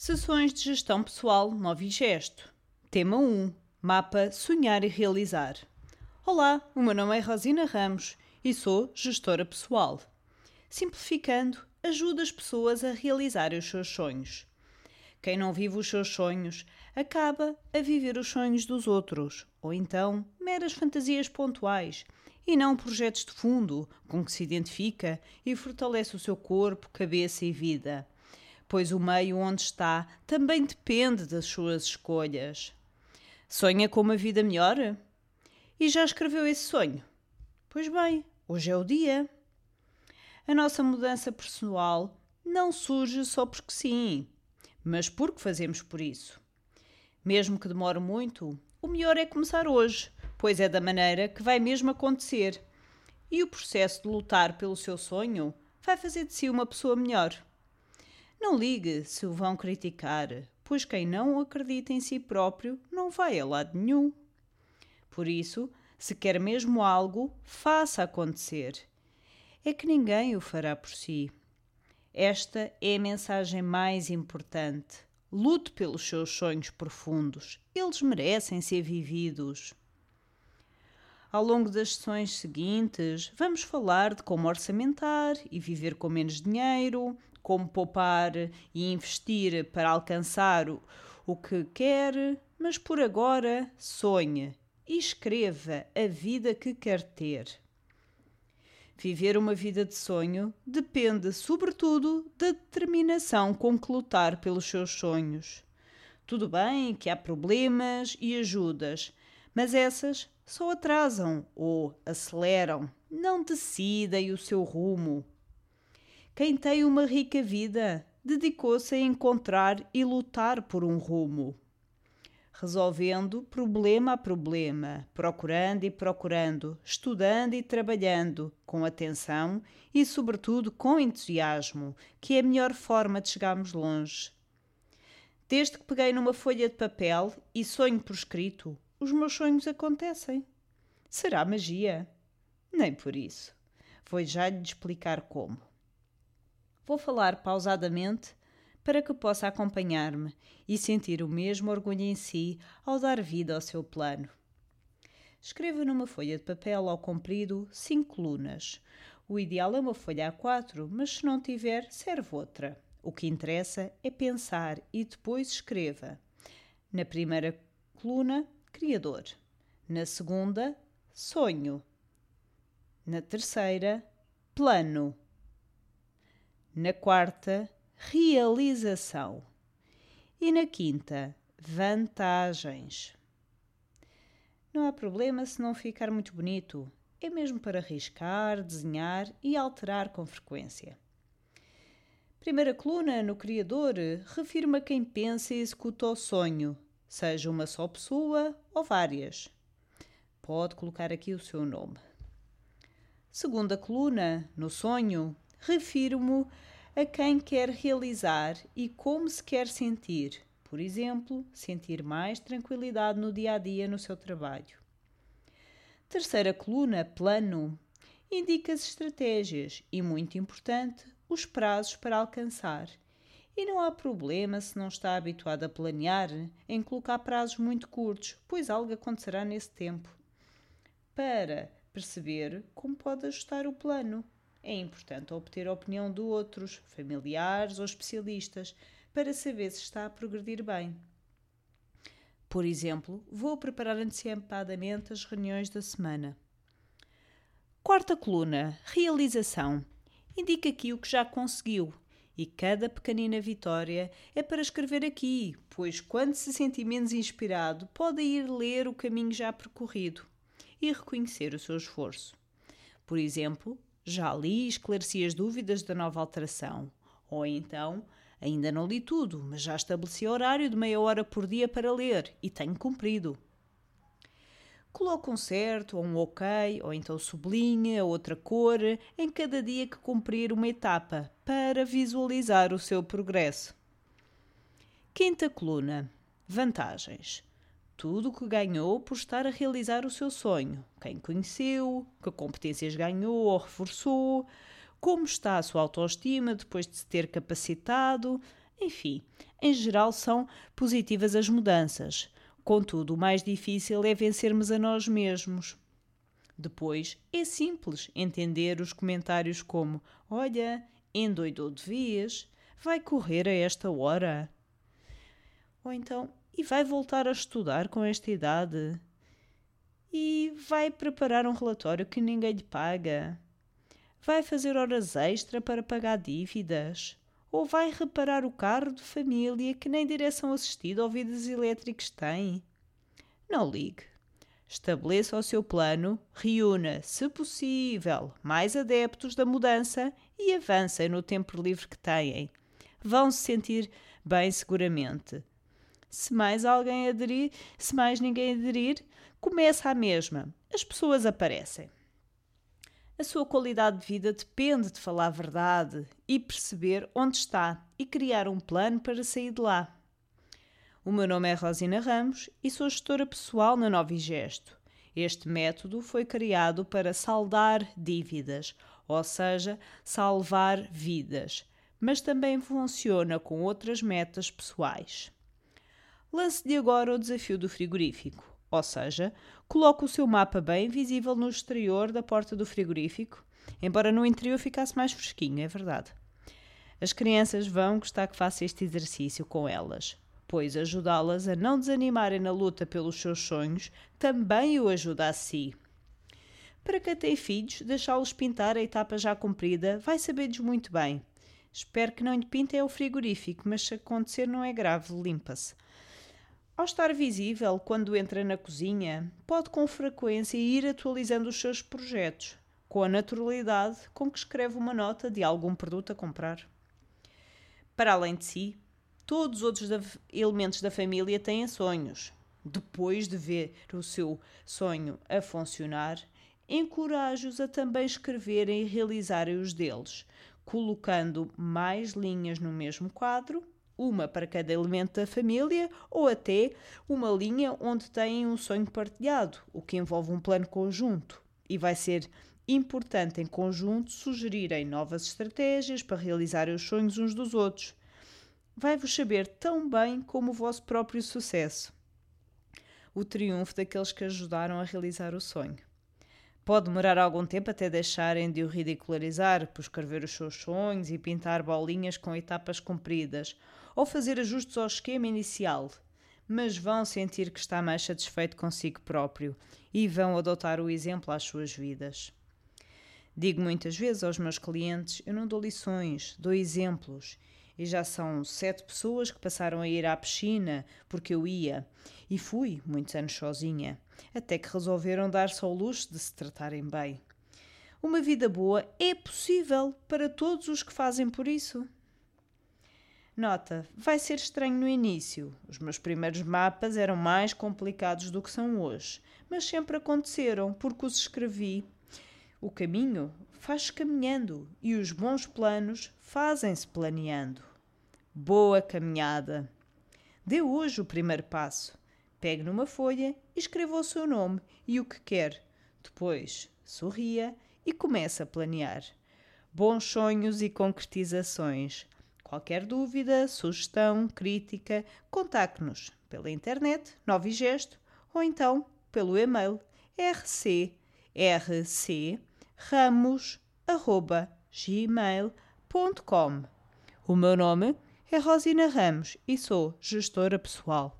Sessões de gestão pessoal Novigesto. Tema 1. Mapa Sonhar e Realizar. Olá, o meu nome é Rosina Ramos e sou gestora pessoal. Simplificando, ajuda as pessoas a realizarem os seus sonhos. Quem não vive os seus sonhos acaba a viver os sonhos dos outros, ou então meras fantasias pontuais e não projetos de fundo com que se identifica e fortalece o seu corpo, cabeça e vida. Pois o meio onde está também depende das suas escolhas. Sonha com uma vida melhor? E já escreveu esse sonho? Pois bem, hoje é o dia. A nossa mudança pessoal não surge só porque sim mas porque fazemos por isso? Mesmo que demore muito, o melhor é começar hoje, pois é da maneira que vai mesmo acontecer. E o processo de lutar pelo seu sonho vai fazer de si uma pessoa melhor. Não ligue se o vão criticar, pois quem não acredita em si próprio não vai a lado nenhum. Por isso, se quer mesmo algo, faça acontecer. É que ninguém o fará por si. Esta é a mensagem mais importante. Lute pelos seus sonhos profundos. Eles merecem ser vividos. Ao longo das sessões seguintes, vamos falar de como orçamentar e viver com menos dinheiro, como poupar e investir para alcançar o, o que quer, mas por agora sonhe e escreva a vida que quer ter. Viver uma vida de sonho depende, sobretudo, da determinação com que lutar pelos seus sonhos. Tudo bem que há problemas e ajudas, mas essas só atrasam ou aceleram, não decidem o seu rumo. Quem tem uma rica vida dedicou-se a encontrar e lutar por um rumo resolvendo problema a problema, procurando e procurando, estudando e trabalhando, com atenção e, sobretudo, com entusiasmo, que é a melhor forma de chegarmos longe. Desde que peguei numa folha de papel e sonho por escrito, os meus sonhos acontecem. Será magia? Nem por isso. Vou já lhe explicar como. Vou falar pausadamente para que possa acompanhar-me e sentir o mesmo orgulho em si ao dar vida ao seu plano. Escreva numa folha de papel ao comprido cinco colunas. O ideal é uma folha A4, mas se não tiver, serve outra. O que interessa é pensar e depois escreva. Na primeira coluna, Criador. Na segunda, Sonho. Na terceira, Plano. Na quarta, realização. E na quinta, vantagens. Não há problema se não ficar muito bonito, é mesmo para riscar, desenhar e alterar com frequência. Primeira coluna no Criador refirma quem pensa e executa o sonho, seja uma só pessoa ou várias. Pode colocar aqui o seu nome. Segunda coluna, no sonho, refiro-me a quem quer realizar e como se quer sentir. Por exemplo, sentir mais tranquilidade no dia a dia no seu trabalho. Terceira coluna, plano, indica as estratégias e, muito importante, os prazos para alcançar. E não há problema se não está habituado a planear em colocar prazos muito curtos, pois algo acontecerá nesse tempo. Para perceber como pode ajustar o plano é importante obter a opinião de outros, familiares ou especialistas, para saber se está a progredir bem. Por exemplo, vou preparar antecipadamente as reuniões da semana. Quarta coluna: Realização. Indica aqui o que já conseguiu. E cada pequenina vitória é para escrever aqui, pois quando se sentir menos inspirado, pode ir ler o caminho já percorrido e reconhecer o seu esforço. Por exemplo, já li e esclareci as dúvidas da nova alteração. Ou então, ainda não li tudo, mas já estabeleci horário de meia hora por dia para ler e tenho cumprido. Coloque um certo ou um ok, ou então sublinhe a outra cor em cada dia que cumprir uma etapa para visualizar o seu progresso. Quinta coluna: Vantagens tudo o que ganhou por estar a realizar o seu sonho, quem conheceu, que competências ganhou ou reforçou, como está a sua autoestima depois de se ter capacitado, enfim, Em geral, são positivas as mudanças. Contudo, o mais difícil é vencermos a nós mesmos. Depois, é simples entender os comentários como: Olha, endoidou de vez, vai correr a esta hora. Ou então, e vai voltar a estudar com esta idade? E vai preparar um relatório que ninguém lhe paga? Vai fazer horas extra para pagar dívidas? Ou vai reparar o carro de família que nem direção assistida ou vidros elétricos tem? Não ligue. Estabeleça o seu plano, reúna, se possível, mais adeptos da mudança e avancem no tempo livre que têm. Vão se sentir bem seguramente. Se mais alguém aderir, se mais ninguém aderir, começa a mesma. As pessoas aparecem. A sua qualidade de vida depende de falar a verdade e perceber onde está e criar um plano para sair de lá. O meu nome é Rosina Ramos e sou gestora pessoal na Novigesto. Este método foi criado para saldar dívidas, ou seja, salvar vidas, mas também funciona com outras metas pessoais. Lance-lhe agora o desafio do frigorífico, ou seja, coloque o seu mapa bem visível no exterior da porta do frigorífico, embora no interior ficasse mais fresquinho, é verdade. As crianças vão gostar que faça este exercício com elas pois ajudá-las a não desanimarem na luta pelos seus sonhos também o ajuda a si. Para quem tem filhos, deixá-los pintar a etapa já cumprida vai saber-lhes muito bem. Espero que não lhe pintem o frigorífico, mas se acontecer não é grave, limpa-se. Ao estar visível quando entra na cozinha, pode com frequência ir atualizando os seus projetos, com a naturalidade com que escreve uma nota de algum produto a comprar. Para além de si, Todos os outros elementos da família têm sonhos. Depois de ver o seu sonho a funcionar, encorajo-os a também escreverem e realizarem os deles, colocando mais linhas no mesmo quadro, uma para cada elemento da família, ou até uma linha onde têm um sonho partilhado, o que envolve um plano conjunto. E vai ser importante em conjunto sugerirem novas estratégias para realizar os sonhos uns dos outros vai-vos saber tão bem como o vosso próprio sucesso. O triunfo daqueles que ajudaram a realizar o sonho. Pode demorar algum tempo até deixarem de o ridicularizar por escrever os seus sonhos e pintar bolinhas com etapas compridas, ou fazer ajustes ao esquema inicial, mas vão sentir que está mais satisfeito consigo próprio e vão adotar o exemplo às suas vidas. Digo muitas vezes aos meus clientes: eu não dou lições, dou exemplos e já são sete pessoas que passaram a ir à piscina porque eu ia. E fui, muitos anos sozinha, até que resolveram dar-se ao luxo de se tratarem bem. Uma vida boa é possível para todos os que fazem por isso. Nota: vai ser estranho no início. Os meus primeiros mapas eram mais complicados do que são hoje, mas sempre aconteceram porque os escrevi. O caminho faz-se caminhando e os bons planos fazem-se planeando. Boa caminhada! Dê hoje o primeiro passo. Pegue numa folha e escreva o seu nome e o que quer. Depois, sorria e comece a planear. Bons sonhos e concretizações. Qualquer dúvida, sugestão, crítica, contacte-nos pela internet, Novo Gesto, ou então pelo e-mail rcrcramos.gmail.com. O meu nome é Rosina Ramos e sou gestora pessoal.